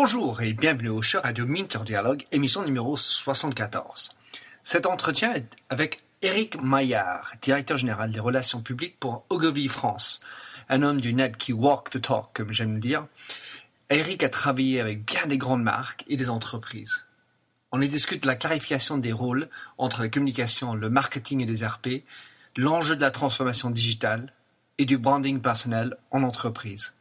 Bonjour et bienvenue au show Radio Minter Dialogue, émission numéro 74. Cet entretien est avec Eric Maillard, directeur général des relations publiques pour Ogilvy France, un homme du net qui walk the talk, comme j'aime le dire. Eric a travaillé avec bien des grandes marques et des entreprises. On y discute la clarification des rôles entre la communication, le marketing et les RP, l'enjeu de la transformation digitale et du branding personnel en entreprise.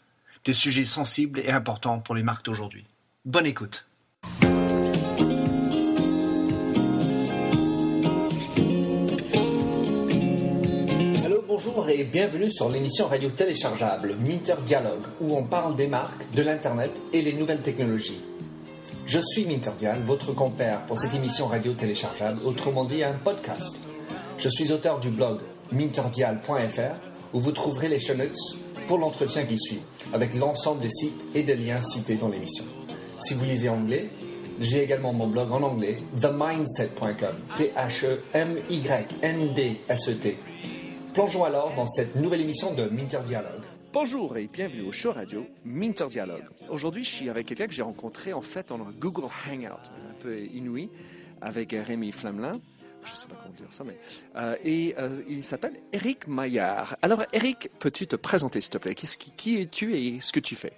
Des sujets sensibles et importants pour les marques d'aujourd'hui. Bonne écoute. Allô, bonjour et bienvenue sur l'émission radio téléchargeable Minter Dialogue où on parle des marques, de l'Internet et les nouvelles technologies. Je suis Minterdial, votre compère pour cette émission radio téléchargeable, autrement dit un podcast. Je suis auteur du blog minterdial.fr où vous trouverez les show notes pour l'entretien qui suit, avec l'ensemble des sites et des liens cités dans l'émission. Si vous lisez anglais, j'ai également mon blog en anglais, themindset.com, T-H-E-M-Y-N-D-S-E-T. Plongeons alors dans cette nouvelle émission de Minter Dialogue. Bonjour et bienvenue au show radio Minter Dialogue. Aujourd'hui, je suis avec quelqu'un que j'ai rencontré en fait en Google Hangout, un peu inouï, avec Rémi Flamelin. Je ne sais pas comment dire ça, mais. Euh, et euh, il s'appelle Eric Maillard. Alors, Eric, peux-tu te présenter, s'il te plaît? Qui, qui es-tu et ce que tu fais?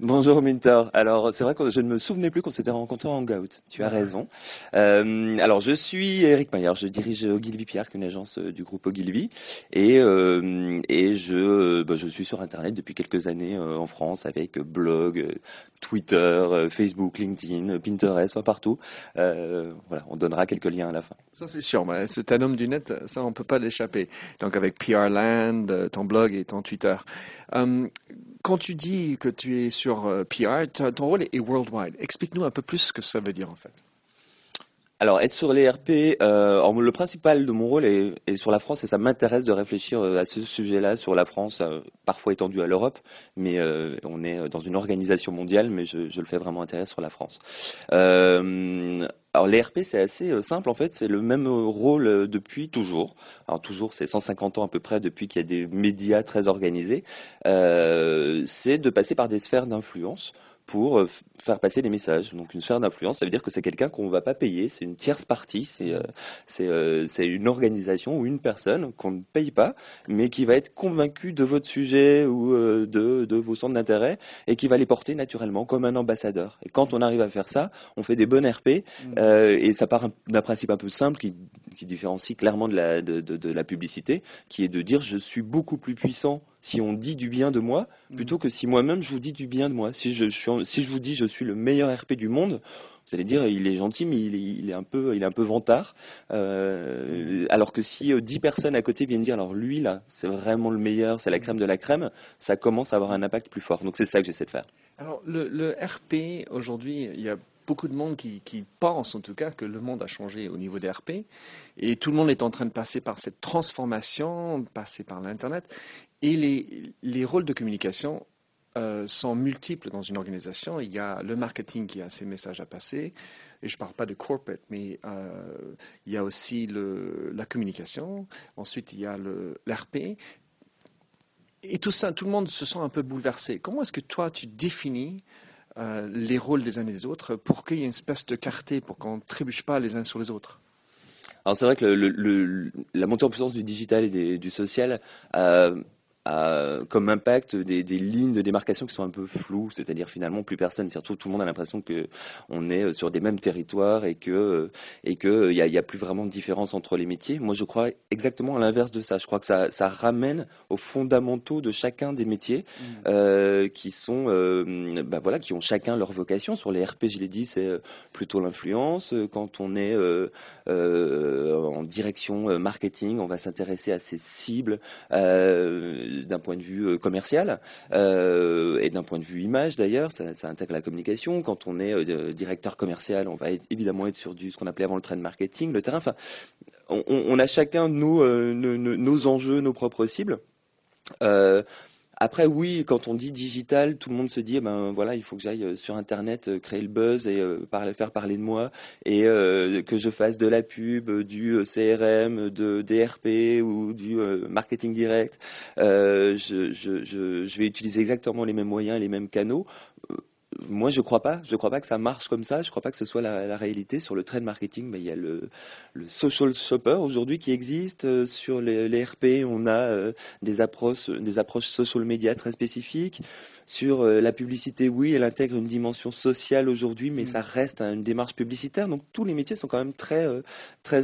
Bonjour Minter. Alors c'est vrai que je ne me souvenais plus qu'on s'était rencontrés en Hangout. Tu as raison. Euh, alors je suis Eric Maillard, je dirige Ogilvy Pierre, une agence du groupe Ogilvy, et euh, et je bah, je suis sur Internet depuis quelques années euh, en France avec blog, Twitter, Facebook, LinkedIn, Pinterest, partout. voilà, on donnera quelques liens à la fin. Ça c'est sûr. C'est un homme du net, ça on peut pas l'échapper. Donc avec PR Land, ton blog et ton Twitter. Quand tu dis que tu es sur euh, PR, ton rôle est worldwide. Explique-nous un peu plus ce que ça veut dire en fait. Alors, être sur les RP, euh, le principal de mon rôle est, sur la France et ça m'intéresse de réfléchir euh, à ce sujet-là sur la France, parfois étendu à l'Europe, mais on est dans une organisation mondiale, mais je, le fais vraiment intéressant sur la France. Alors l'ERP c'est assez euh, simple en fait, c'est le même euh, rôle euh, depuis toujours. Alors toujours c'est 150 ans à peu près depuis qu'il y a des médias très organisés. c'est de passer par des sphères d'influence pour euh, faire passer des messages. Donc une sphère d'influence, ça veut dire que c'est quelqu'un qu'on ne va pas payer, c'est une tierce partie, c'est euh, euh, c'est une organisation ou une personne qu'on ne paye pas, mais qui va être convaincue de votre sujet ou de, de vos centres d'intérêt et qui va les porter naturellement comme un ambassadeur. Et quand on arrive à faire ça, on fait des bonnes RP mmh. et ça part d'un principe un peu simple qui, qui différencie clairement de la, de, de, de la publicité, qui est de dire je suis beaucoup plus puissant si on dit du bien de moi, mm. plutôt que si moi-même je vous dis du bien de moi. Si je, si je vous dis je suis le meilleur RP du monde, vous allez dire il est gentil mais il est, un peu il est un peu vantard. Euh, alors que si euh, dix personnes à côté viennent dire alors lui là c'est vraiment le meilleur, c'est la crème de la crème, ça commence à avoir un impact plus fort. Donc c'est ça que j'essaie de faire. Alors le, le RP aujourd'hui il y a beaucoup de monde qui, qui, pense en tout cas que le monde a changé au niveau des RP et tout le monde est en train de passer par cette transformation, passer par l'Internet. Et les, les rôles de communication euh, sont multiples dans une organisation. Il y a le marketing qui a ses messages à passer, et je ne parle pas de corporate, mais euh, il y a aussi la communication. Ensuite, il y a l'RP. Et tout ça, tout le monde se sent un peu bouleversé. Comment est-ce que toi, tu définis euh, les rôles des uns et des autres pour qu'il y ait une espèce de clarté, pour qu'on ne trébuche pas les uns sur les autres? Alors c'est vrai que la montée en puissance du digital et du social comme impact des, des, lignes de démarcation qui sont un peu floues, c'est-à-dire finalement plus personne, surtout tout le monde a l'impression que on est sur des mêmes territoires et que et que il y a, y a, plus vraiment de différence entre les métiers. Moi, je crois exactement à l'inverse de ça. Je crois que ça, ça ramène aux fondamentaux de chacun des métiers mmh. euh, qui sont, euh, bah voilà, qui ont chacun leur vocation. Sur les RP, je l'ai dit, c'est plutôt l'influence. Quand on est euh, en direction marketing, on va s'intéresser à ses cibles. D'un point de vue euh, commercial euh, et d'un point de vue image d'ailleurs, ça, intègre la communication. Quand on est euh, directeur commercial, on va évidemment être sur du ce qu'on appelait avant le trade marketing, le terrain. Enfin, on, a chacun nos, nos, enjeux, nos propres cibles. Après, oui, quand on dit digital, tout le monde se dit, eh ben voilà, il faut que j'aille euh, sur Internet euh, créer le buzz et euh, faire parler de moi et que je fasse de la pub, du CRM, de DRP ou du marketing direct. Je, je, vais utiliser exactement les mêmes moyens, les mêmes canaux moi, je crois pas. Je crois pas que ça marche comme ça. Je crois pas que ce soit la, réalité. Sur le trade marketing, mais il y a le, le social shopper aujourd'hui qui existe. Euh, sur les, les, RP, on a euh, des approches, des approches social media très spécifiques. Sur euh, la publicité, oui, elle intègre une dimension sociale aujourd'hui, mais mm. ça reste une démarche publicitaire. Donc tous les métiers sont quand même très, très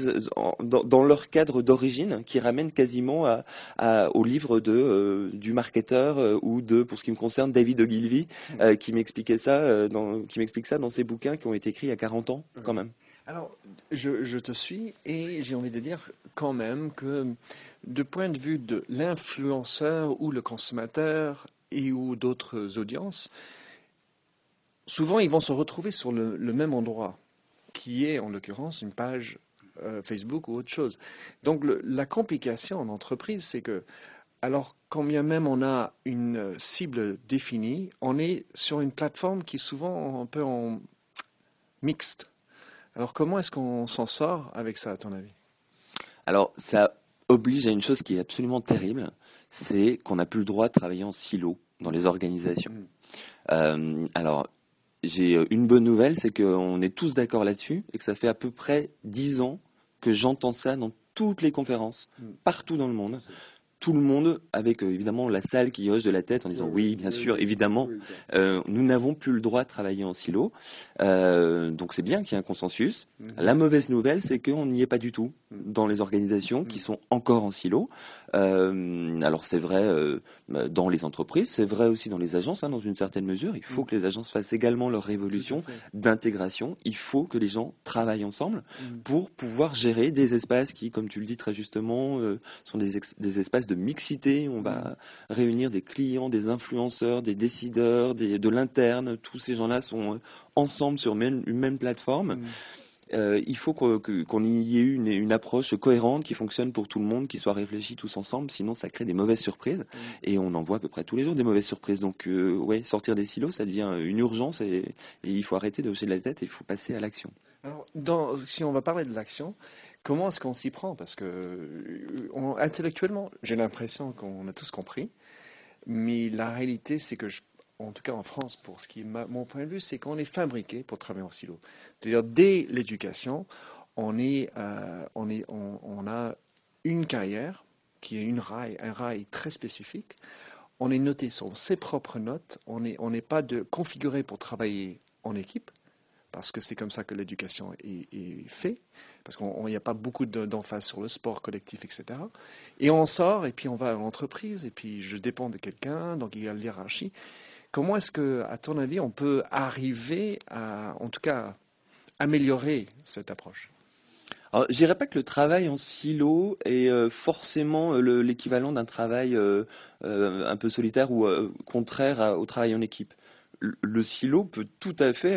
dans, leur cadre d'origine, qui ramène quasiment à, à, au livre de du marketeur ou de, pour ce qui me concerne, David Ogilvy, mm. qui m'expliquait ça, euh, dans, qui m'explique ça dans ses bouquins qui ont été écrits il y a 40 ans, quand même. Alors, je, te suis et j'ai envie de dire quand même que, de point de vue de l'influenceur ou le consommateur et ou d'autres audiences, souvent ils vont se retrouver sur le, même endroit, qui est en l'occurrence une page euh, Facebook ou autre chose. Donc la complication en entreprise, c'est que alors, quand bien même on a une cible définie, on est sur une plateforme qui est souvent un peu en mixte. Alors, comment est-ce qu'on s'en sort avec ça, à ton avis? Alors, ça oblige à une chose qui est absolument terrible, c'est qu'on n'a plus le droit de travailler en silo dans les organisations. Mm. Euh, alors, j'ai une bonne nouvelle, c'est qu'on est tous d'accord là-dessus et que ça fait à peu près dix ans que j'entends ça dans toutes les conférences, mm. partout dans le monde tout le monde, avec euh, évidemment la salle qui hoche de la tête en disant oui, bien sûr, évidemment, euh, nous n'avons plus le droit de travailler en silo. Euh, donc c'est bien qu'il y ait un consensus. Mhm. La mauvaise nouvelle, c'est qu'on n'y est pas du tout dans les organisations qui mhm. sont encore en silo. Alors c'est vrai bah, dans les entreprises, c'est vrai aussi dans les agences, hein, dans une certaine mesure. Il faut que les agences fassent également leur révolution d'intégration. Il faut que les gens travaillent ensemble pour pouvoir gérer des espaces qui, comme tu le dis très justement, sont des, des espaces de mixité. On va réunir des clients, des influenceurs, des décideurs, de l'interne. Tous ces gens-là sont euh, ensemble sur une même plateforme. Euh, il faut qu'on y ait une, une, approche cohérente qui fonctionne pour tout le monde, qui soit réfléchie tous ensemble, sinon ça crée des mauvaises surprises. Mm. Et on en voit à peu près tous les jours des mauvaises surprises. Donc, euh, ouais, sortir des silos, ça devient une urgence et, il faut arrêter de hocher de la tête et il faut passer à l'action. Alors, dans, si on va parler de l'action, Comment est-ce qu'on s'y prend? Parce que euh, intellectuellement, j'ai l'impression qu'on a tous compris, mais la réalité, c'est que, en tout cas en France, pour ce qui est mon point de vue, c'est qu'on est fabriqué pour travailler en silo. C'est-à-dire, dès l'éducation, on, est, euh, on, est, on, a une carrière qui est une rail, un rail très spécifique. On est noté sur ses propres notes. On n'est on pas de, configuré pour travailler en équipe, parce que c'est comme ça que l'éducation est, est faite parce qu'il n'y a pas beaucoup d'emphase sur le sport collectif, etc. Et on sort, et puis on va à l'entreprise, et puis je dépends de quelqu'un, donc il y a la hiérarchie. Comment est-ce que, à ton avis, on peut arriver à, en tout cas, améliorer cette approche? Alors, je dirais pas que le travail en silo est euh, forcément euh, l'équivalent d'un travail euh, un peu solitaire ou contraire au travail en équipe le silo peut tout à fait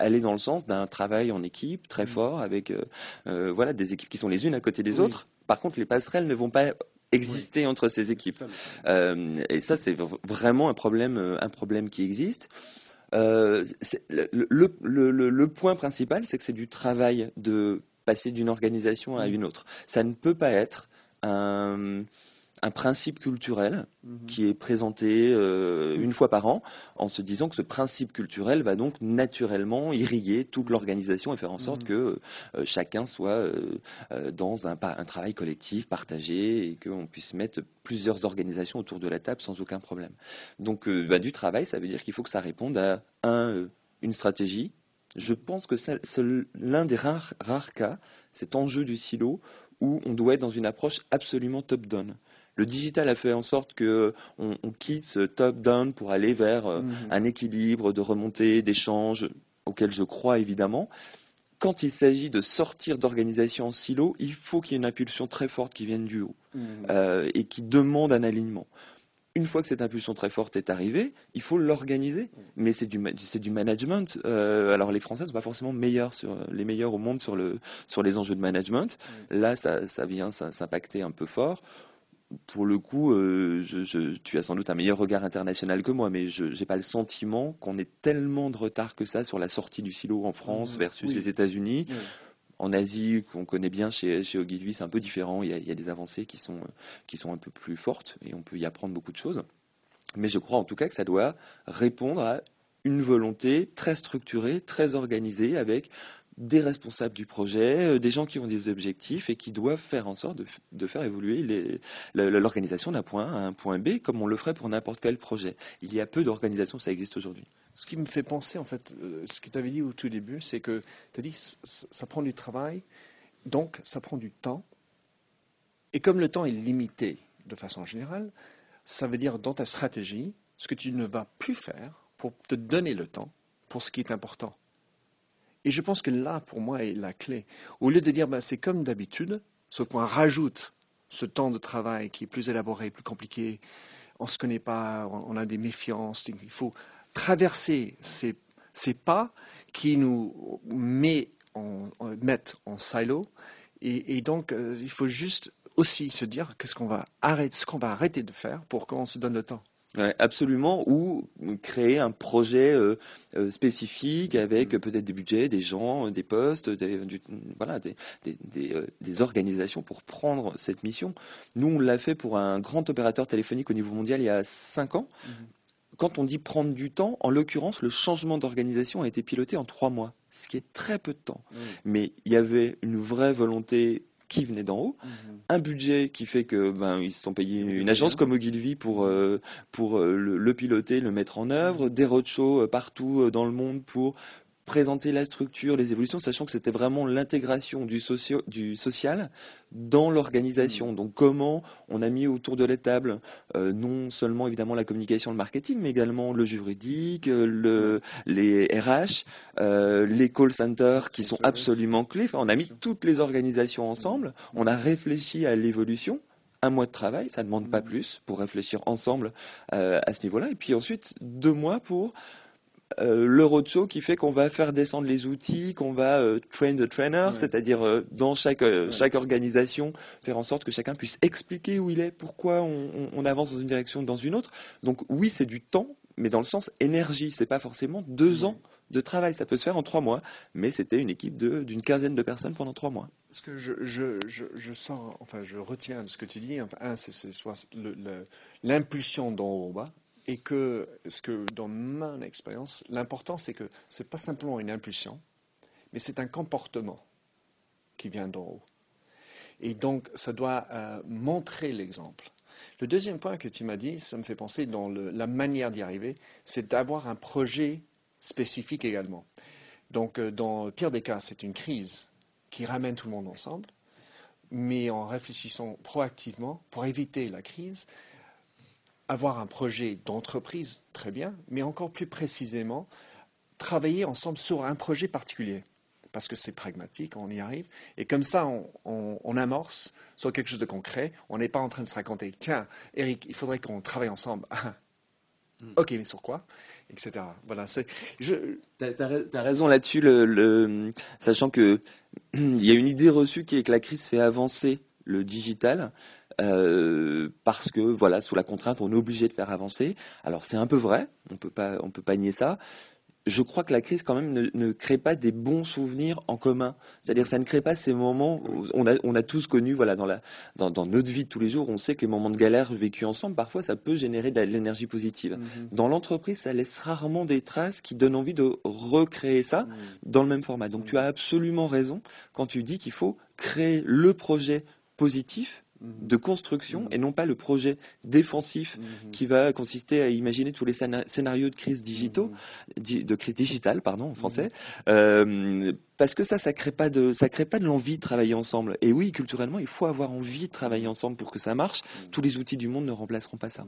aller dans le sens d'un travail en équipe très mm. fort avec voilà des équipes qui sont les unes à côté des autres. Par contre, les passerelles ne vont pas exister entre ces équipes. et ça, c'est vraiment un problème, un problème qui existe. Le, le, point principal, c'est que c'est du travail de passer d'une organisation à mm. une autre. Ça ne peut pas être un un principe culturel mhm. qui est présenté euh, une fois par an en se disant que ce principe culturel va donc naturellement irriguer toute l'organisation et faire en sorte mhm. que euh, chacun soit euh, dans un, un, travail collectif partagé et qu'on puisse mettre plusieurs organisations autour de la table sans aucun problème. Donc bah, du travail, ça veut dire qu'il faut que ça réponde à un, une stratégie. Je pense que c'est l'un des rares, rares cas, cet enjeu du silo, où on doit être dans une approche absolument top-down. Le digital a fait en sorte que on, quitte ce top-down pour aller vers euh, mhm. un équilibre de remontée, d'échange, auquel je crois évidemment. Quand il s'agit de sortir d'organisation en silo, il faut qu'il y ait une impulsion très forte qui vienne du haut mhm. euh, et qui demande un alignement une fois que cette impulsion très forte est arrivée, il faut l'organiser. Mhm. Mais c'est du, c'est du management. Euh, alors les Français ne sont pas forcément meilleurs sur, les meilleurs au monde sur, le, sur les enjeux de management. Là, ça, ça vient s'impacter un peu fort pour le coup, euh, tu as sans doute un meilleur regard international que moi, mais je n'ai pas le sentiment qu'on ait tellement de retard que ça sur la sortie du silo en France mmh. versus les États-Unis. En Asie, qu'on connaît bien chez, chez Ogilvy, c'est un peu différent. Il y, a, des avancées qui sont, qui sont un peu plus fortes et on peut y apprendre beaucoup de choses. Mais je crois en tout cas que ça doit répondre à une volonté très structurée, très organisée, avec des responsables du projet, euh, des gens qui ont des objectifs et qui doivent faire en sorte de, faire évoluer l'organisation d'un point A à un point B, comme on le ferait pour n'importe quel projet. Il y a peu d'organisations, ça existe aujourd'hui. Ce qui me fait penser, en fait, euh, ce que tu avais dit au tout début, c'est que tu as dit ça prend du travail, donc ça prend du temps. Et comme le temps est limité de façon générale, ça veut dire dans ta stratégie, ce que tu ne vas plus faire pour te donner le temps pour ce qui est important. Et je pense que là, pour moi, est la clé. Au lieu de dire, ben, c'est comme d'habitude, sauf qu'on rajoute ce temps de travail qui est plus élaboré, plus compliqué, on ne se connaît pas, on a des méfiances, il faut traverser ces, pas qui nous met en, mettent en silo. Et, donc, euh, il faut juste aussi se dire qu'est-ce qu'on va arrêter, ce qu'on va arrêter de faire pour qu'on se donne le temps absolument, ou créer un projet euh, euh, spécifique avec mm. peut-être des budgets, des gens, des postes, des, voilà, des, euh, des, organisations pour prendre cette mission. Nous, on l'a fait pour un grand opérateur téléphonique au niveau mondial il y a cinq ans. Mm-hmm. Quand on dit prendre du temps, en l'occurrence, le changement d'organisation a été piloté en trois mois, ce qui est très peu de temps. Mm. Mais il y avait une vraie volonté qui venait d'en haut, mhm. un budget qui fait que ben ils se sont payés une agence comme Ogilvy pour euh, pour euh, le, piloter, le mettre en œuvre, des roadshows euh, partout dans le monde pour présenter la structure, les évolutions, sachant que c'était vraiment l'intégration du, du, social dans l'organisation. Mm. Donc comment on a mis autour de la table euh, non seulement évidemment la communication, le marketing, mais également le juridique, euh, le, les RH, euh, les call centers qui sont absolument clés. on a mis toutes les organisations ensemble, on a réfléchi à l'évolution un mois de travail, ça ne demande pas plus pour réfléchir ensemble à ce niveau-là. Et puis ensuite, deux mois pour euh, le roadshow qui fait qu'on va faire descendre les outils, qu'on va euh, train the trainer, c'est-à-dire euh, dans chaque chaque organisation faire en sorte que chacun puisse expliquer où il est, pourquoi on, avance dans une direction ou dans une autre. Donc oui, c'est du temps, mais dans le sens énergie. C'est pas forcément deux ans de travail. Ça peut se faire en trois mois, mais c'était une équipe d'une quinzaine de personnes pendant trois mois. Ce que je, je, je, sens, enfin, je retiens de ce que tu dis, enfin, un, c'est l'impulsion d'en haut bas, et que, ce que dans mon expérience, l'important, c'est que ce n'est pas simplement une impulsion, mais c'est un comportement qui vient d'en haut. Et donc, ça doit euh, montrer l'exemple. Le deuxième point que tu m'as dit, ça me fait penser dans la manière d'y arriver, c'est d'avoir un projet spécifique également. Donc, euh, dans le pire des cas, c'est une crise qui ramène tout le monde ensemble, mais en réfléchissant proactivement pour éviter la crise, avoir un projet d'entreprise, très bien, mais encore plus précisément, travailler ensemble sur un projet particulier. Parce que c'est pragmatique, on y arrive. Et comme ça, on, amorce sur quelque chose de concret. On n'est pas en train de se raconter, tiens, Eric, il faudrait qu'on travaille ensemble. Hmm. ok, mais sur quoi Etc. Voilà. Tu as, raison là-dessus, le, sachant que il y a une idée reçue qui est que la crise fait avancer le digital. Euh, parce que voilà, sous la contrainte, on est obligé de faire avancer. Alors c'est un peu vrai, on peut pas, on peut pas nier ça. Je crois que la crise quand même ne, ne crée pas des bons souvenirs en commun. C'est-à-dire, ça ne crée pas ces moments. Où on a, on a tous connu, voilà, dans la, dans, dans, notre vie de tous les jours, on sait que les moments de galère vécus ensemble, parfois, ça peut générer de l'énergie positive. Mm-hmm. Dans l'entreprise, ça laisse rarement des traces qui donnent envie de recréer ça mm. dans le même format. Donc, tu as absolument raison quand tu dis qu'il faut créer le projet positif de construction mhm. et non pas le projet défensif mhm. qui va consister à imaginer tous les scénarios de crise digitaux, mhm. de crise digitale pardon en français, euh, parce que ça ça crée pas de ça crée pas de l'envie de travailler ensemble. Et oui, culturellement, il faut avoir envie de travailler ensemble pour que ça marche. Tous les outils du monde ne remplaceront pas ça.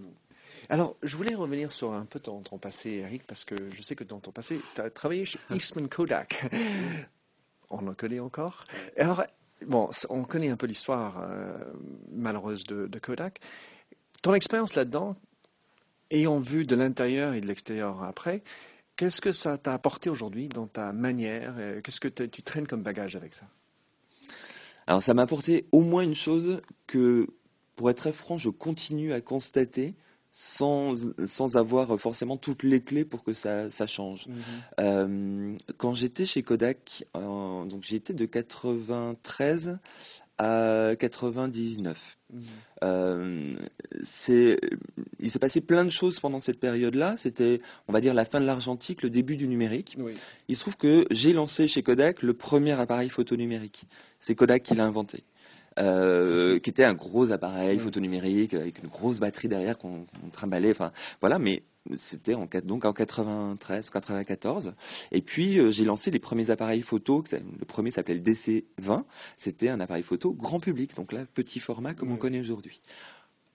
Alors, je voulais revenir sur un peu ton, ton passé, Eric, parce que je sais que dans ton passé, tu as travaillé chez Eastman Kodak. On en connaît encore. Alors, Bon, on connaît un peu l'histoire euh, malheureuse de, Kodak. Ton expérience là-dedans, ayant vu de l'intérieur et de l'extérieur après, qu'est-ce que ça t'a apporté aujourd'hui dans ta manière Qu'est-ce que tu traînes comme bagage avec ça? Alors, ça m'a apporté au moins une chose que, pour être très franc, je continue à constater sans, sans avoir forcément toutes les clés pour que ça, ça change. Mhm. Euh, quand j'étais chez Kodak, donc j'étais de 93 à 99. Euh, c'est, il s'est passé plein de choses pendant cette période-là. C'était, on va dire, la fin de l'argentique, le début du numérique. Il se trouve que j'ai lancé chez Kodak le premier appareil photo numérique. C'est Kodak qui l'a inventé. Euh, qui était un gros appareil photo numérique avec une grosse batterie derrière qu'on trimballait. Enfin, voilà, mais c'était en, donc en 93, 94. Et puis euh, j'ai lancé les premiers appareils photo. Le premier s'appelait le DC20. C'était un appareil photo grand public, donc là petit format comme on connaît aujourd'hui.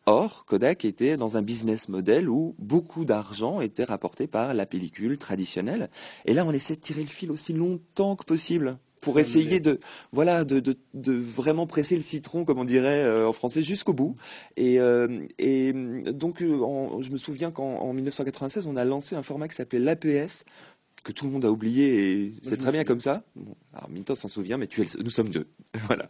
Or, Kodak était dans un business model où beaucoup d'argent était rapporté par la pellicule traditionnelle. Et là, on essaie de tirer le fil aussi longtemps que possible pour essayer de voilà de, de, de, vraiment presser le citron comme on dirait euh, en français jusqu'au bout et, euh, et donc euh, je me souviens qu'en 1996 on a lancé un format qui s'appelait l'APS que tout le monde a oublié et c'est très bien comme ça. Bon, alors Milton s'en souvient, mais tu es, nous sommes deux. voilà.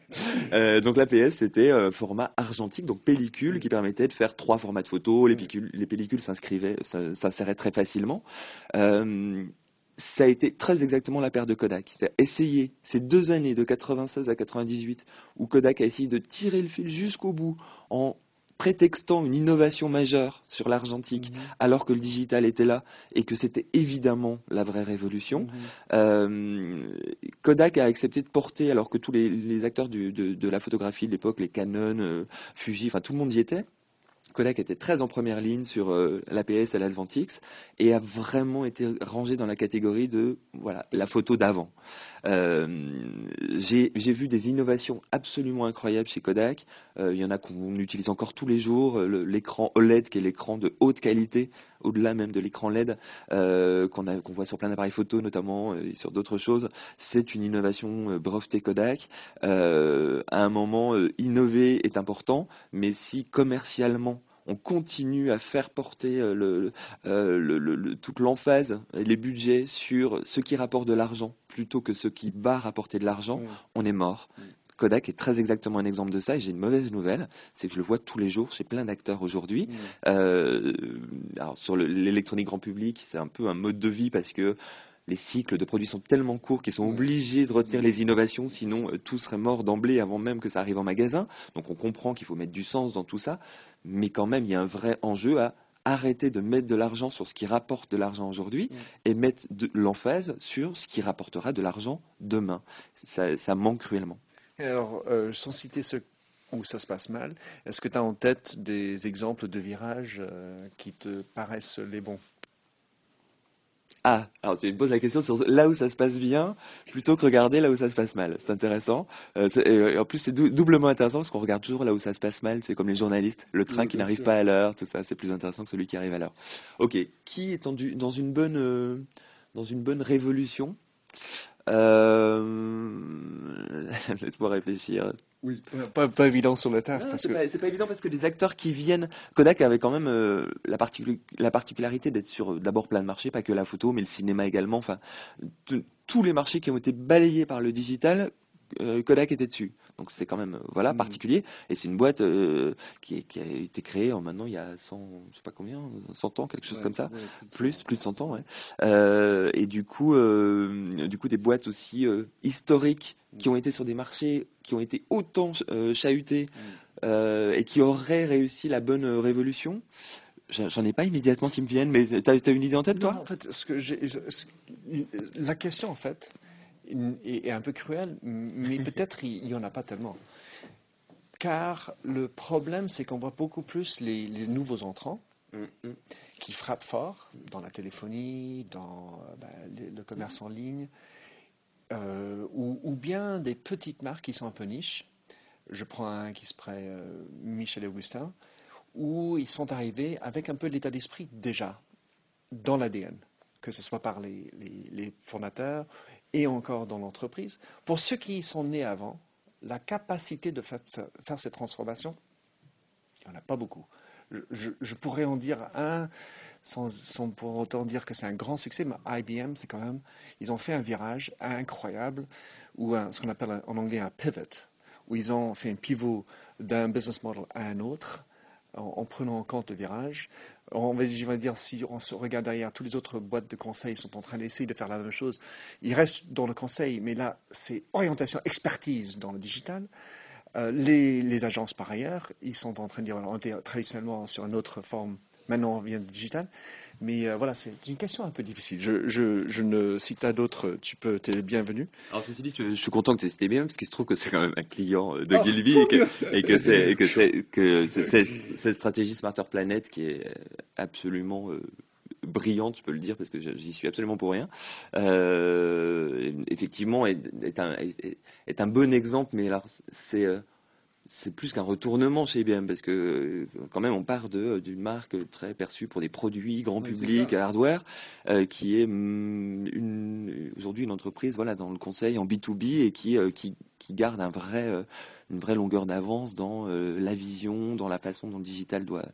Euh, donc l'APS c'était format argentique, donc pellicule qui permettait de faire trois formats de photos. Les, pellicules, les pellicules s'inscrivaient, s'inséraient très facilement. Euh, ça a été très exactement la paire de Kodak. C'est-à-dire essayer ces deux années de 96 à 98 où Kodak a essayé de tirer le fil jusqu'au bout en prétextant une innovation majeure sur l'argentique mhm. alors que le digital était là et que c'était évidemment la vraie révolution. Mhm. Euh, Kodak a accepté de porter alors que tous les, acteurs de, la photographie de l'époque, les Canon, euh, Fuji, enfin tout le monde y était, Kodak était très en première ligne sur euh, l'APS et l'Advantix et a vraiment été rangé dans la catégorie de voilà la photo d'avant. Euh, j'ai vu des innovations absolument incroyables chez Kodak. Euh, il y en a qu'on utilise encore tous les jours. L'écran OLED, qui est l'écran de haute qualité, au-delà même de l'écran LED qu'on voit sur plein d'appareils photo notamment et sur d'autres choses. C'est une innovation brevetée Kodak. à un moment, innover est important, mais si commercialement on continue à faire porter euh, euh, toute l'emphase les budgets sur ce qui rapporte de l'argent plutôt que ce qui va rapporter de l'argent, on est mort. Kodak est très exactement un exemple de ça et j'ai une mauvaise nouvelle, c'est que je le vois tous les jours chez plein d'acteurs aujourd'hui. Euh, alors sur l'électronique grand public, c'est un peu un mode de vie parce que les cycles de produits sont tellement courts qu'ils sont obligés de retenir les innovations, sinon tout serait mort d'emblée avant même que ça arrive en magasin. Donc on comprend qu'il faut mettre du sens dans tout ça mais quand même, il y a un vrai enjeu à arrêter de mettre de l'argent sur ce qui rapporte de l'argent aujourd'hui et mettre de l'emphase sur ce qui rapportera de l'argent demain. Ça, manque cruellement. alors, euh, sans citer ce où ça se passe mal, est-ce que tu as en tête des exemples de virages euh, qui te paraissent les bons? Ah, alors tu me poses la question sur là où ça se passe bien, plutôt que regarder là où ça se passe mal. C'est intéressant. Euh, et en plus, c'est doublement intéressant parce qu'on regarde toujours là où ça se passe mal. C'est comme les journalistes, le train qui n'arrive pas à l'heure, tout ça. C'est plus intéressant que celui qui arrive à l'heure. Ok, qui est dans une bonne, euh, dans une bonne révolution? Euh... Laisse-moi réfléchir. Oui, pas, pas, évident sur le taf. C'est que... pas, évident parce que les acteurs qui viennent. Kodak avait quand même euh, la, la, particularité d'être sur d'abord plein de marchés, pas que la photo, mais le cinéma également. Enfin, tous les marchés qui ont été balayés par le digital, euh, Kodak était dessus. Donc c'était quand même euh, voilà mm. particulier. Et c'est une boîte euh, qui, qui, a été créée en maintenant il y a 100, je sais pas combien, 100 ans, quelque chose comme ça, plus, plus de 100 ans. Ouais. Euh, et du coup, du coup des boîtes aussi historiques mm. qui ont été sur des marchés qui ont été autant chahutés mm. et qui auraient réussi la bonne révolution. J'en ai pas immédiatement qui me viennent, mais tu as, une idée en tête, toi? En fait, ce que la question, en fait, est, un peu cruel, mais peut-être il n'y en a pas tellement. Car le problème, c'est qu'on voit beaucoup plus les, nouveaux entrants qui frappent fort dans la téléphonie, dans ben, le, commerce en ligne, euh, ou, bien des petites marques qui sont un peu niches. Je prends un qui se prête, euh, Michel Augustin, où ils sont arrivés avec un peu l'état d'esprit déjà dans l'ADN, que ce soit par les, les fondateurs et encore dans l'entreprise. Pour ceux qui sont nés avant, la capacité de faire, faire cette transformation, il n'y en a pas beaucoup. Je, pourrais en dire un, sans, pour autant dire que c'est un grand succès, mais IBM, c'est quand même, ils ont fait un virage incroyable, ou ce qu'on appelle en anglais un pivot, où ils ont fait un pivot d'un business model à un autre, en, prenant en compte le virage. On va, dire, si on regarde derrière, toutes les autres boîtes de conseil sont en train d'essayer de faire la même chose. Ils restent dans le conseil, mais là, c'est orientation, expertise dans le digital. Euh, les, agences, par ailleurs, ils sont en train de dire, on traditionnellement sur une autre forme, maintenant on vient de digital. Mais euh, voilà, c'est une question un peu difficile. Je, je, je ne, si tu as d'autres, tu peux, tu es bienvenu. Alors, ceci dit, je, suis content que tu cité bien, parce qu'il se trouve que c'est quand même un client de oh, Gilby et que, et que c'est, que c'est, que cette stratégie Smarter Planet qui est absolument euh, brillante, je peux le dire, parce que j'y suis absolument pour rien. Euh, effectivement, est, est, un, est, est, un bon exemple, mais alors c'est c'est plus qu'un retournement chez IBM parce que euh, quand même on part de d'une marque très perçue pour des produits grand public, hardware, euh, qui est mm, une, aujourd'hui une entreprise voilà dans le conseil en B2B et qui euh, qui, qui, garde un vrai une vraie longueur d'avance dans la vision, dans la façon dont le digital doit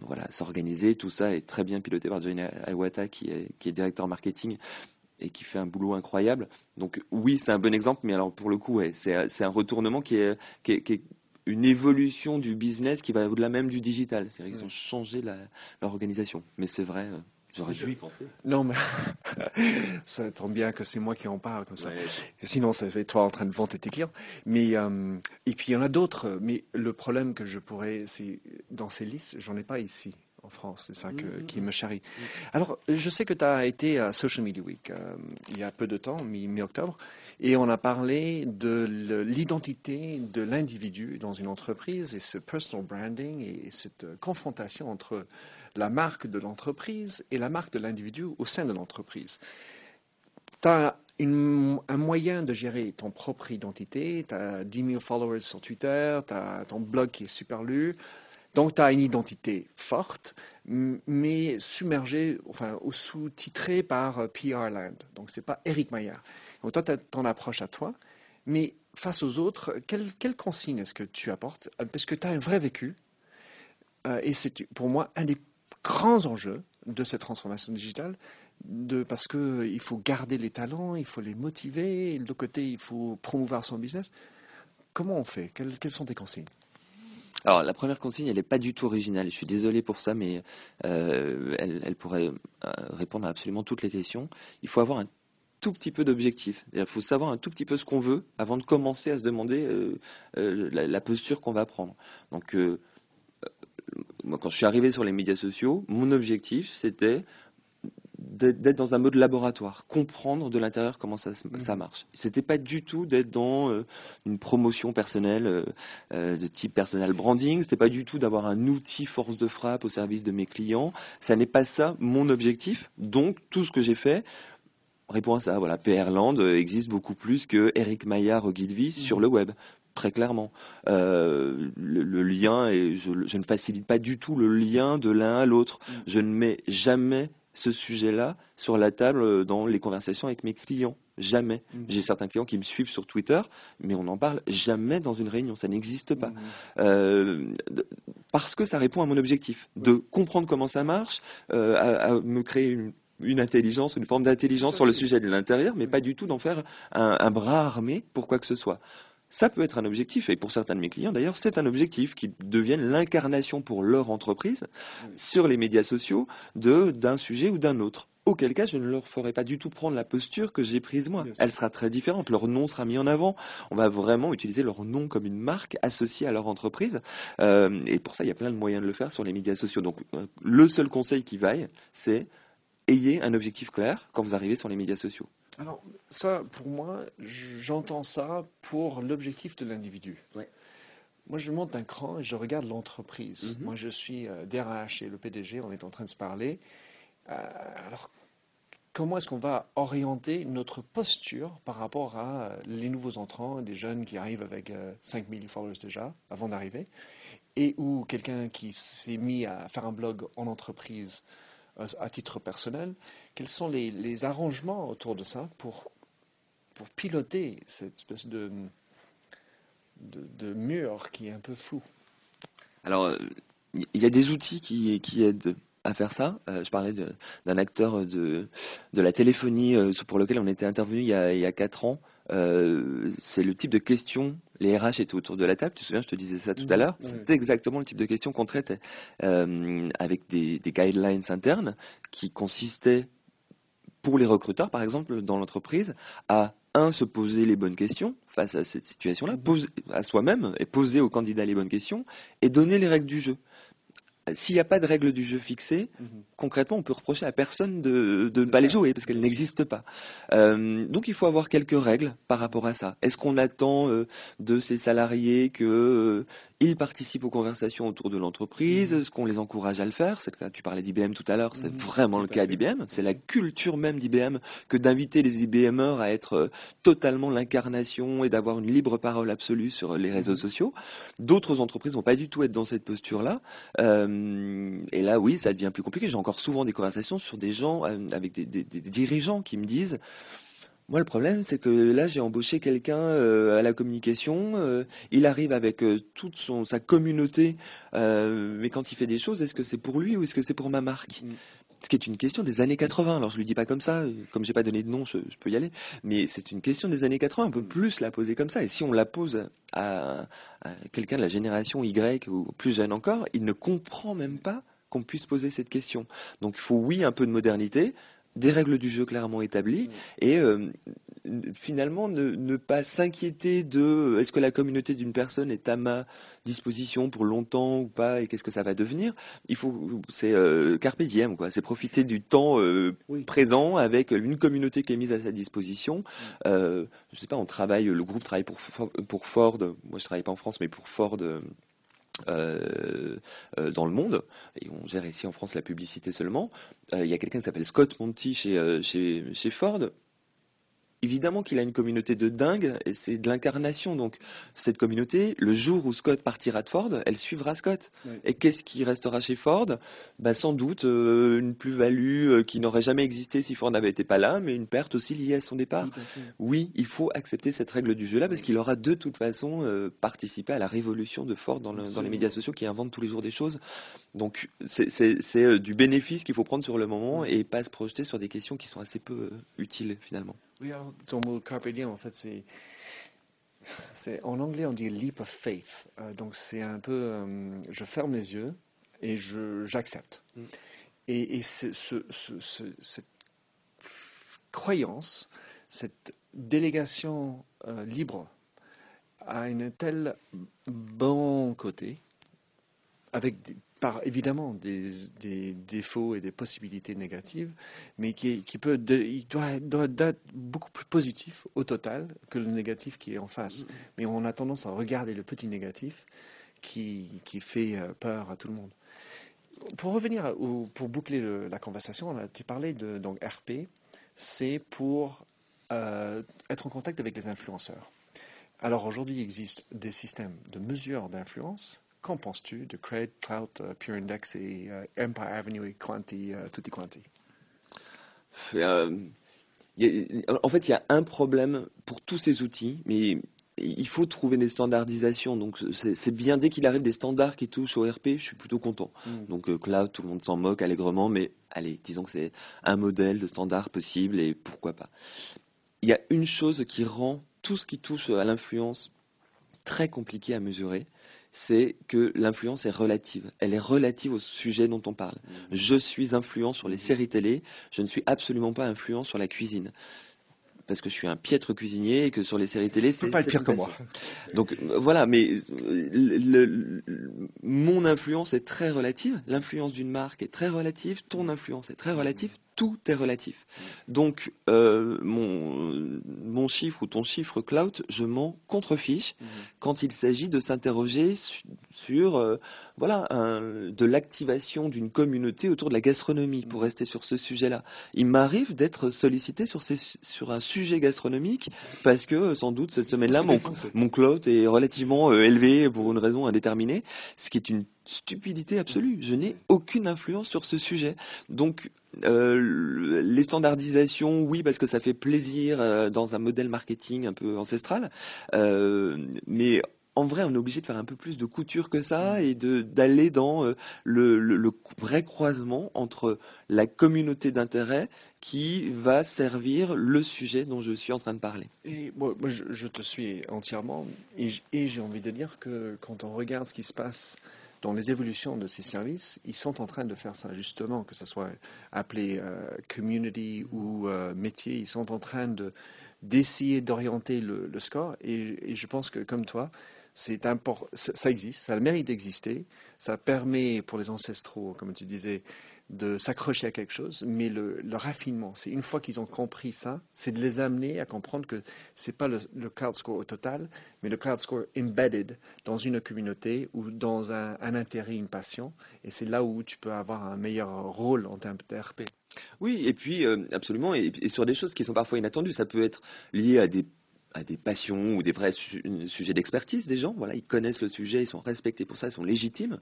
voilà s'organiser. Tout ça est très bien piloté par Johnny Iwata qui est qui est directeur marketing et qui fait un boulot incroyable. Donc oui, c'est un bon exemple, mais alors pour le coup, ouais, c'est un retournement qui est, qui est, qui est une évolution du business qui va au-delà même du digital. C'est-à-dire qu'ils ont changé la, leur organisation. Mais c'est vrai, euh, j'aurais dû y penser. Non, mais ça tombe bien que c'est moi qui en parle comme ça. Sinon, ça fait toi en train de vanter tes clients. Mais, euh, et puis, il y en a d'autres. Mais le problème que je pourrais, c'est dans ces listes, j'en ai pas ici en France. C'est ça que, qui me charrie. Alors, je sais que tu as été à Social Media Week euh, il y a peu de temps, mi-octobre, et on a parlé de l'identité de l'individu dans une entreprise et ce personal branding et cette confrontation entre la marque de l'entreprise et la marque de l'individu au sein de l'entreprise. Tu as un moyen de gérer ton propre identité, tu as 10 000 followers sur Twitter, tu as ton blog qui est super lu, donc, tu as une identité forte, mais submergée, enfin, ou sous-titrée par euh, PR Land. Donc, ce n'est pas Eric Maillard. Donc, toi, tu as ton approche à toi, mais face aux autres, quelle, quelle consigne est-ce que tu apportes? Parce que tu as un vrai vécu, euh, et c'est pour moi un des grands enjeux de cette transformation digitale, de, parce qu'il faut garder les talents, il faut les motiver, de l'autre côté, il faut promouvoir son business. Comment on fait? Quelles, quelles sont tes consignes? Alors la première consigne, elle n'est pas du tout originale. Je suis désolé pour ça, mais euh, elle, pourrait euh, répondre à absolument toutes les questions. Il faut avoir un tout petit peu d'objectif. Il faut savoir un tout petit peu ce qu'on veut avant de commencer à se demander euh, la, posture qu'on va prendre. Donc moi, quand je suis arrivé sur les médias sociaux, mon objectif, c'était d'être dans un mode laboratoire, comprendre de l'intérieur comment ça, mhm. ça marche. C'était pas du tout d'être dans euh, une promotion personnelle euh, euh, de type personal branding. C'était pas du tout d'avoir un outil force de frappe au service de mes clients. Ça n'est pas ça mon objectif. Donc tout ce que j'ai fait répond à ça. Voilà, PR Land existe beaucoup plus que Eric Maillard Ogilvy mhm. sur le web très clairement. le, lien, et je, je, ne facilite pas du tout le lien de l'un à l'autre. Mhm. Je ne mets jamais ce sujet-là sur la table euh, dans les conversations avec mes clients. Jamais. Mhm. J'ai certains clients qui me suivent sur Twitter, mais on n'en parle jamais dans une réunion. Ça n'existe pas. Mhm. Euh, parce que ça répond à mon objectif de comprendre comment ça marche, euh, à, me créer une, intelligence, une forme d'intelligence sur le sujet de l'intérieur, mais pas du tout d'en faire un, bras armé pour quoi que ce soit. Ça peut être un objectif, et pour certains de mes clients d'ailleurs, c'est un objectif qui devienne l'incarnation pour leur entreprise sur les médias sociaux de d'un sujet ou d'un autre. Auquel cas, je ne leur ferai pas du tout prendre la posture que j'ai prise moi. Elle sera très différente. Leur nom sera mis en avant. On va vraiment utiliser leur nom comme une marque associée à leur entreprise. Euh, et pour ça, il y a plein de moyens de le faire sur les médias sociaux. Donc, euh, le seul conseil qui vaille, c'est ayez un objectif clair quand vous arrivez sur les médias sociaux. Alors, ça, pour moi, j'entends ça pour l'objectif de l'individu. Moi, je monte un cran et je regarde l'entreprise. Mhm. Moi, je suis euh, DRH et le PDG, on est en train de se parler. Euh, alors, comment est-ce qu'on va orienter notre posture par rapport à euh, les nouveaux entrants, des jeunes qui arrivent avec 5000 followers déjà, avant d'arriver, et ou quelqu'un qui s'est mis à faire un blog en entreprise à titre personnel, quels sont les, arrangements autour de ça pour, pour piloter cette espèce de, de, mur qui est un peu flou? Alors, il y a des outils qui, qui aident à faire ça. Euh, je parlais d'un acteur de, de la téléphonie euh, pour lequel on était intervenu il y a, il y a 4 ans. Euh, c'est le type de questions les RH étaient autour de la table, tu te souviens, je te disais ça tout à l'heure, c'est exactement le type de questions qu'on traitait, euh, avec des, des, guidelines internes qui consistaient, pour les recruteurs par exemple, dans l'entreprise, à un, se poser les bonnes questions face à cette situation-là, poser à soi-même et poser au candidat les bonnes questions et donner les règles du jeu. S'il n'y a pas de règles du jeu fixées, Mhm. concrètement, on peut reprocher à personne de, de ne pas les jouer parce qu'elles n'existent pas. Euh, donc, il faut avoir quelques règles par rapport à ça. Est-ce qu'on attend euh, de ces salariés que euh, ils participent aux conversations autour de l'entreprise Est-ce qu'on les encourage à le faire C'est. Tu parlais d'IBM tout à l'heure. C'est Mhm, vraiment tout le cas d'IBM. C'est la culture même d'IBM que d'inviter les IBMers à être euh, totalement l'incarnation et d'avoir une libre parole absolue sur les réseaux Mhm. sociaux. D'autres entreprises vont pas du tout être dans cette posture-là. Euh, et là, oui, ça devient plus compliqué. J'ai encore souvent des conversations sur des gens euh, avec des, des- des dirigeants qui me disent. Moi, le problème, c'est que là, j'ai embauché quelqu'un euh, à la communication. euh, il arrive avec euh, toute son, sa communauté, euh, mais quand il fait des choses, est-ce que c'est pour lui ou est-ce que c'est pour ma marque? Mm. Ce qui est une question des années 80. Alors, je lui dis pas comme ça, comme j'ai pas donné de nom, je, je peux y aller. Mais c'est une question des années 80. On peut plus la poser comme ça. Et si on la pose à, à quelqu'un de la génération Y ou plus jeune encore, il ne comprend même pas qu'on puisse poser cette question. Donc, il faut oui un peu de modernité, des règles du jeu clairement établies et euh, finalement ne, ne pas s'inquiéter de est-ce que la communauté d'une personne est à ma disposition pour longtemps ou pas et qu'est-ce que ça va devenir? Il faut c'est euh, carpe diem quoi. C'est profiter du temps euh, Oui. présent avec une communauté qui est mise à sa disposition. Euh, je sais pas on travaille le groupe travaille pour pour Ford. Moi je travaille pas en France mais pour Ford euh, euh, dans le monde et on gère ici en France la publicité seulement. Euh, Il y a quelqu'un qui s'appelle Scott Monty chez Ford. Évidemment qu'il a une communauté de dingue et c'est de l'incarnation. Donc cette communauté, le jour où Scott partira de Ford, elle suivra Scott. Oui. Et qu'est-ce qui restera chez Ford? Bah, Sans doute euh, une plus-value euh, qui n'aurait jamais existé si Ford n'avait été pas là, mais une perte aussi liée à son départ. Oui, il faut accepter cette règle du jeu-là parce qu'il aura de toute façon euh, participé à la révolution de Ford dans, le- dans les médias sociaux qui inventent tous les jours des choses. Donc c'est- du bénéfice qu'il faut prendre sur le moment et pas se projeter sur des questions qui sont assez peu utiles finalement. Oui, alors, ton mot carpe diem, en fait, c'est. c'est en anglais, on dit leap of faith. Euh, donc, c'est un peu. euh, je ferme les yeux et je, j'accepte. Mm. Et, et ce, ce- ce- ce- cette croyance, cette délégation euh, libre a une telle bon côté, avec des- par évidemment des, défauts et des possibilités négatives, mais qui, peut, il doit, doit être beaucoup plus positif au total que le négatif qui est en face. Mais on a tendance à regarder le petit négatif qui, qui fait euh, peur à tout le monde. Pour revenir, au- pour boucler le- la conversation, tu parlais de donc RP, c'est pour euh, être en contact avec les influenceurs. Alors aujourd'hui, il existe des systèmes de mesure d'influence. Qu'en penses-tu de Craig, Clout, euh, Pure Index et euh, Empire Avenue et Quanti, euh, Tutti Quanti? En fait, il y a un problème pour tous ces outils, mais il faut trouver des standardisations. Donc c'est bien dès qu'il arrive des standards qui touchent au RP, je suis plutôt content. Donc euh, cloud, tout le monde s'en moque allègrement, mais allez, disons que c'est un modèle de standard possible et pourquoi pas. Il y a une chose qui rend tout ce qui touche à l'influence très compliqué à mesurer, c'est que l'influence est relative. Elle est relative au sujet dont on parle. Je suis influent sur les séries télé, je ne suis absolument pas influent sur la cuisine. Parce que je suis un piètre cuisinier et que sur les séries télé, c'est pas être pire que moi. Donc euh, voilà, mais euh, le- le- le- mon influence est très relative, l'influence d'une marque est très relative, ton influence est très relative, tout est relatif. Donc euh, mon, mon chiffre ou ton chiffre cloud, je m'en contrefiche quand il s'agit de s'interroger su- sur euh, voilà un- de l'activation d'une communauté autour de la gastronomie pour rester sur ce sujet-là. Il m'arrive d'être sollicité sur, ces, sur un sujet gastronomique parce que sans doute cette semaine-là mon, mon est relativement euh, élevé pour une raison indéterminée, ce qui est une stupidité absolue. Je n'ai aucune influence sur ce sujet. Donc euh, le- les standardisations, oui, parce que ça fait plaisir euh, dans un modèle marketing un peu ancestral, euh, mais en vrai, on est obligé de faire un peu plus de couture que ça et de d'aller dans euh, le, le- le vrai croisement entre la communauté d'intérêt qui va servir le sujet dont je suis en train de parler. Et moi, moi, je, je te suis entièrement. Et, j'ai envie de dire que quand on regarde ce qui se passe dans les évolutions de ces services, ils sont en train de faire ça justement, que ce soit appelé euh, community ou euh, métier, ils sont en train de, d'essayer d'orienter le, score. Et, je pense que, comme toi, c'est ça existe, ça a le mérite d'exister. Ça permet pour les ancestraux, comme tu disais, de s'accrocher à quelque chose, mais le, raffinement, c'est une fois qu'ils ont compris ça, c'est de les amener à comprendre que ce n'est pas le, cloud score au total, mais le cloud score embedded dans une communauté ou dans un, intérêt, une passion, et c'est là où tu peux avoir un meilleur rôle en termes d'RP. Oui, et puis euh, absolument, et, sur des choses qui sont parfois inattendues, ça peut être lié à des à des passions ou des vrais sujets d'expertise des gens. Voilà, ils connaissent le sujet, ils sont respectés pour ça, ils sont légitimes.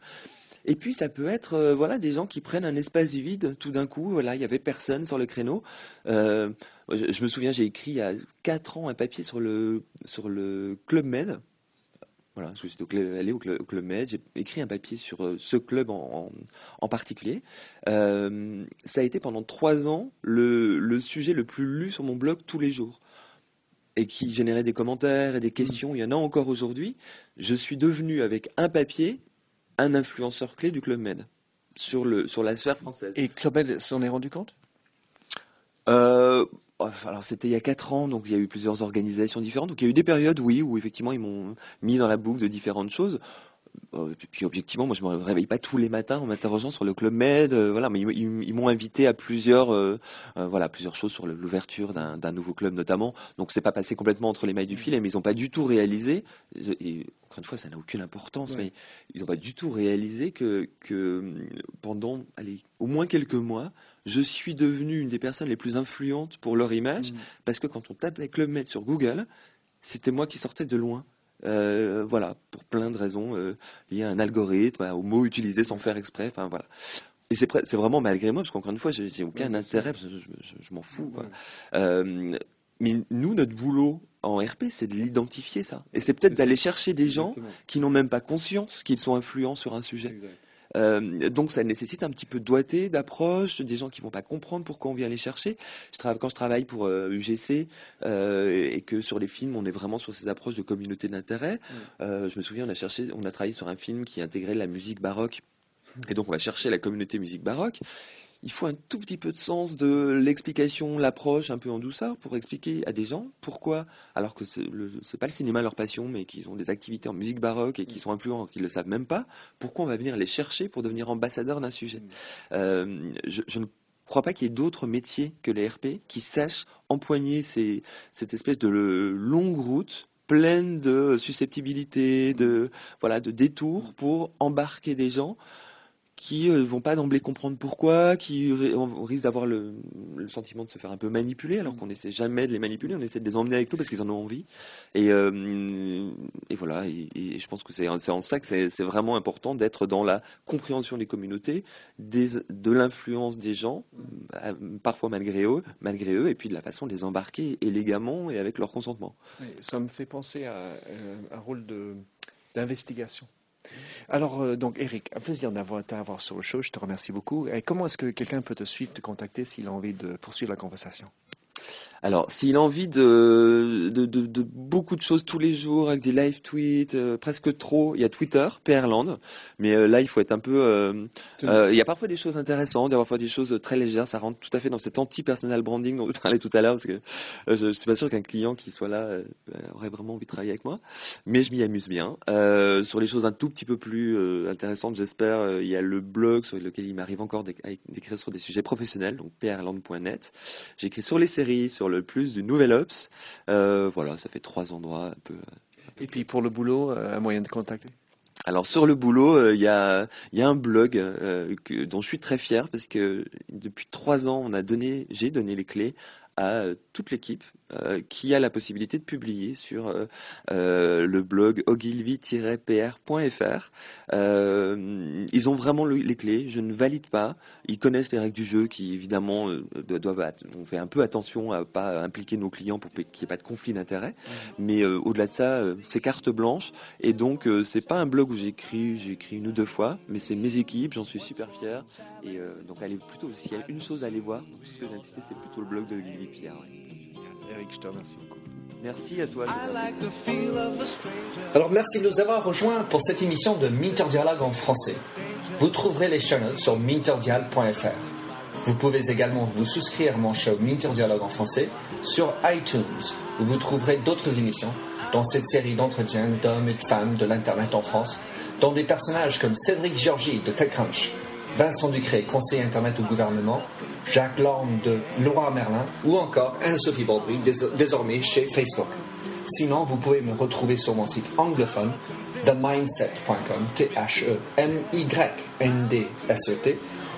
Et puis ça peut être euh, voilà des gens qui prennent un espace vide tout d'un coup. Voilà, il y avait personne sur le créneau. Euh, je, me souviens, j'ai écrit il y a quatre ans un papier sur le sur le club Med. Voilà, je suis allé au club, Med, j'ai écrit un papier sur euh, ce club en, en, particulier. ça a été pendant trois ans le, le sujet le plus lu sur mon blog tous les jours et qui générait des commentaires et des questions. Il y en a encore aujourd'hui. Je suis devenu avec un papier un influenceur clé du Club Med sur, le, sur la sphère française. Et Club Med s'en est rendu compte? Euh, alors c'était il y a quatre ans, donc il y a eu plusieurs organisations différentes. Donc il y a eu des périodes, oui, où effectivement ils m'ont mis dans la boucle de différentes choses. Euh, puis objectivement, moi je me réveille pas tous les matins en m'interrogeant sur le club Med, euh, voilà, mais ils, m'ont invité à plusieurs, euh, voilà, plusieurs choses sur l'ouverture d'un nouveau club notamment. Donc c'est pas passé complètement entre les mailles du filet, mais ils ont pas du tout réalisé. Et encore une fois, ça n'a aucune importance, mais ils ont pas du tout réalisé que que pendant, allez, au moins quelques mois, je suis devenu une des personnes les plus influentes pour leur image, mmh. parce que quand on tapait Club Med sur Google, c'était moi qui sortais de loin. Euh, voilà, pour plein de raisons euh, liées à un algorithme, au mot utilisé sans faire exprès. Enfin voilà. Et c'est c'est vraiment malgré moi parce qu'encore une fois, j'ai aucun intérêt, je, m'en fous. Quoi. Euh, mais nous, notre boulot en RP, c'est de l'identifier ça. Et c'est peut-être d'aller chercher des gens qui n'ont même pas conscience qu'ils sont influents sur un sujet. Euh, donc ça nécessite un petit peu de doigté, d'approche, des gens qui vont pas comprendre pourquoi on vient les chercher. Je travaille, quand je travaille pour UGC euh, euh, et que sur les films on est vraiment sur ces approches de communauté d'intérêt. je me souviens on a cherché, on a travaillé sur un film qui intégrait la musique baroque. Et donc on va chercher la communauté musique baroque il faut un tout petit peu de sens de l'explication, l'approche un peu en douceur pour expliquer à des gens pourquoi, alors que c'est n'est pas le cinéma leur passion, mais qu'ils ont des activités en musique baroque et qui sont influents, qu'ils le savent même pas, pourquoi on va venir les chercher pour devenir ambassadeur d'un sujet? Euh, je, ne crois pas qu'il y ait d'autres métiers que les RP qui sachent empoigner cette espèce de longue route pleine de susceptibilité, de voilà, de détours pour embarquer des gens qui euh, vont pas d'emblée comprendre pourquoi, qui risquent d'avoir le, sentiment de se faire un peu manipuler, alors qu'on n'essaie jamais de les manipuler, on essaie de les emmener avec nous parce qu'ils en ont envie. Et, euh, et voilà, et, je pense que c'est en ça que c'est vraiment important d'être dans la compréhension des communautés, des, de l'influence des gens, euh, parfois malgré eux, malgré eux, et puis de la façon de les embarquer élégamment et avec leur consentement. ça me fait penser à un rôle d'investigation. Alors, euh, donc, Eric, un plaisir d'avoir t'avoir sur le show. Je te remercie beaucoup. Et comment est-ce que quelqu'un peut te suivre, te contacter s'il a envie de poursuivre la conversation? Alors, s'il a envie de, de, de, beaucoup de choses tous les jours, avec des live tweets, euh, presque trop, il y a Twitter, PRland, mais euh, là, il faut être un peu... Euh, il y a parfois des choses intéressantes, il y a parfois des choses très légères, ça rentre tout à fait dans cet anti-personal branding dont je parlais tout à l'heure, parce que je ne suis pas sûr qu'un client qui soit là aurait vraiment envie de travailler avec moi, mais je m'y amuse bien. sur les choses un tout petit peu plus intéressantes, j'espère, il y a le blog sur lequel il m'arrive encore d'écrire sur des sujets professionnels, donc prland.net. J'écris sur les séries, sur le plus du Nouvel Ops. Euh, voilà, ça fait trois endroits un peu. Et puis pour le boulot, euh, un moyen de contacter? Alors sur le boulot, euh, il y, a, y a un blog dont je suis très fier parce que depuis trois ans, on a donné, j'ai donné les clés à toute l'équipe euh, qui a la possibilité de publier sur euh, euh, le blog ogilvy-pr.fr. ils ont vraiment les clés, je ne valide pas. Ils connaissent les règles du jeu qui évidemment doivent. On fait un peu attention à pas impliquer nos clients pour qu'il n'y ait pas de conflit d'intérêts. Mmh. Mais au-delà de ça, c'est carte blanche. Et donc c'est pas un blog où j'écris, j'ai écrit une ou deux fois, mais c'est mes équipes, j'en suis super fier. Et donc allez plutôt, s'il y a une chose à aller voir, donc, tout ce que j'ai cité, c'est plutôt le blog de Ogilvy Pierre. Eric, je te remercie beaucoup. Merci à toi. Alors merci de nous avoir rejoints pour cette émission de Minter Dialogue en français. Vous trouverez les channels sur minterdial.fr. Vous pouvez également vous souscrire à mon show Minter Dialogue en français sur iTunes, où vous trouverez d'autres émissions dans cette série d'entretiens d'hommes et de femmes de l'Internet en France, dont des personnages comme Cédric Georgie de TechCrunch, Vincent Ducré, conseiller Internet au gouvernement, Jacques Lorme de Laura Merlin ou encore Anne-Sophie Baudry, désormais chez Facebook. Sinon, vous pouvez me retrouver sur mon site anglophone themindset.com, T-H-E-M-Y-N-D-S-E-T,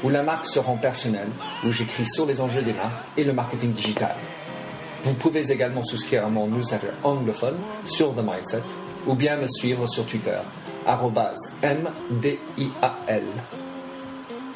où la marque se rend personnelle, où j'écris sur les enjeux des marques et le marketing digital. Vous pouvez également souscrire à mon newsletter anglophone sur The Mindset ou bien me suivre sur Twitter, MDIAL.